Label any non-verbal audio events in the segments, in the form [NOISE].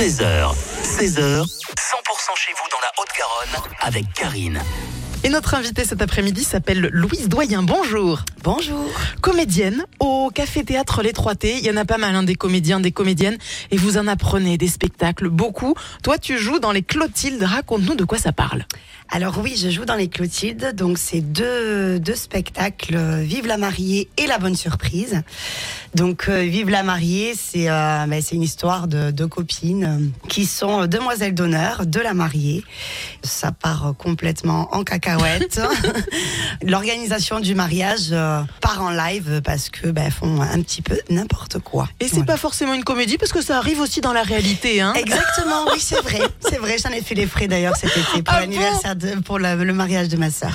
13h, 16h, 100% chez vous dans la Haute-Garonne avec Karine. Et notre invitée cet après-midi s'appelle Louise Doyen. Bonjour. Bonjour. Comédienne au Café Théâtre Les 3T. Il y en a pas mal, hein, des comédiens, des comédiennes. Et vous en apprenez des spectacles, beaucoup. Toi, tu joues dans les Clotildes. Raconte-nous de quoi ça parle. Alors oui, je joue dans les Clotildes. Donc c'est deux, deux spectacles, euh, Vive la mariée et La bonne surprise. Donc euh, Vive la mariée, c'est euh, ben, une histoire de deux copines euh, qui sont demoiselles d'honneur de la mariée. Ça part euh, complètement en cacahuète. [LAUGHS] L'organisation du mariage euh, part en live parce que ben, font un petit peu n'importe quoi. Et c'est Voilà. pas forcément une comédie parce que ça arrive aussi dans la réalité. Hein. Exactement, oui, c'est vrai. C'est vrai, j'en ai fait les frais d'ailleurs cet été pour Ah l'anniversaire de, pour la- le mariage de ma sœur.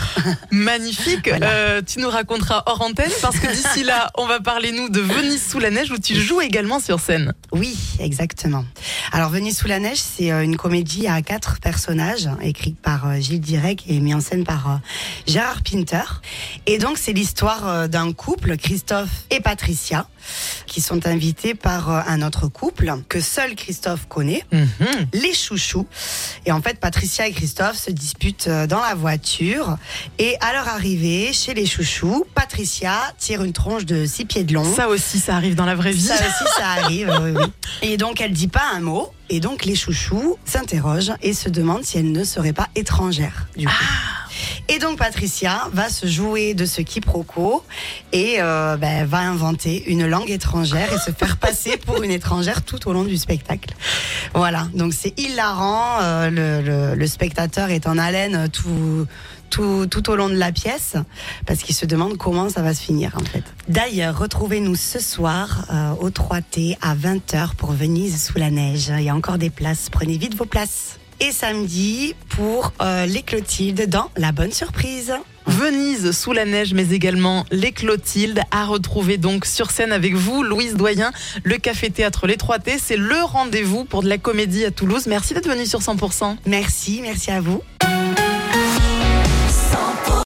Magnifique. [LAUGHS] Voilà. Euh, tu nous raconteras hors antenne parce que d'ici là, on va parler nous de Sous la neige où tu joues également sur scène. Oui, exactement. Alors, Venise sous la neige, c'est euh, une comédie à quatre personnages, écrite par euh, Gilles Direct et mise en scène par euh, Gérard Pinter. Et donc, c'est l'histoire d'un couple, Christophe et Patricia, qui sont invités par un autre couple que seul Christophe connaît. Mhm. les chouchous. Et en fait, Patricia et Christophe se disputent dans la voiture. Et à leur arrivée chez les chouchous, Patricia tire une tronche de six pieds de long. Ça aussi, ça arrive dans la vraie vie. Ça aussi, ça arrive. oui, oui. [LAUGHS] Et donc, elle dit pas un mot. Et donc, les chouchous s'interrogent et se demandent si elle ne serait pas étrangère. Du coup. Et donc, Patricia va se jouer de ce quiproquo et euh, ben, va inventer une langue étrangère et se faire [LAUGHS] passer pour une étrangère tout au long du spectacle. Voilà, donc c'est hilarant. euh, le, le- le spectateur est en haleine tout, tout, tout au long de la pièce parce qu'il se demande comment ça va se finir en fait. D'ailleurs, retrouvez-nous ce soir euh, au 3T à 20h pour Venise sous la neige. Il y a encore des places, prenez vite vos places. Et samedi pour euh, les Clotildes dans La Bonne Surprise. Venise sous la neige, mais également les Clotildes à retrouver donc sur scène avec vous, Louise Doyen, le Café Théâtre Les 3T. C'est le rendez-vous pour de la comédie à Toulouse. Merci d'être venue sur 100%. Merci, merci à vous.